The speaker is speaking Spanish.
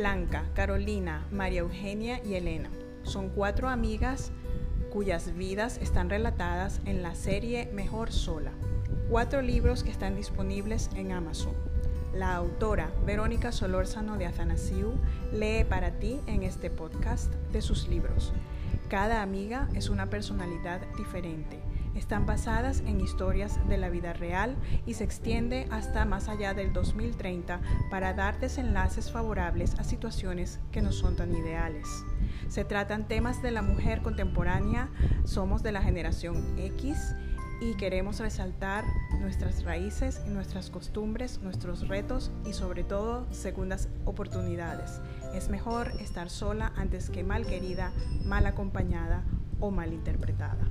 Blanca, Carolina, María Eugenia y Elena. Son cuatro amigas cuyas vidas están relatadas en la serie Mejor Sola. Cuatro libros que están disponibles en Amazon. La autora Verónica Solórzano de Atanasiu lee para ti en este podcast de sus libros. Cada amiga es una personalidad diferente. Están basadas en historias de la vida real y se extiende hasta más allá del 2030 para dar desenlaces favorables a situaciones que no son tan ideales. Se tratan temas de la mujer contemporánea, somos de la generación X y queremos resaltar nuestras raíces nuestras costumbres, nuestros retos y sobre todo segundas oportunidades. Es mejor estar sola antes que mal querida, mal acompañada o mal interpretada.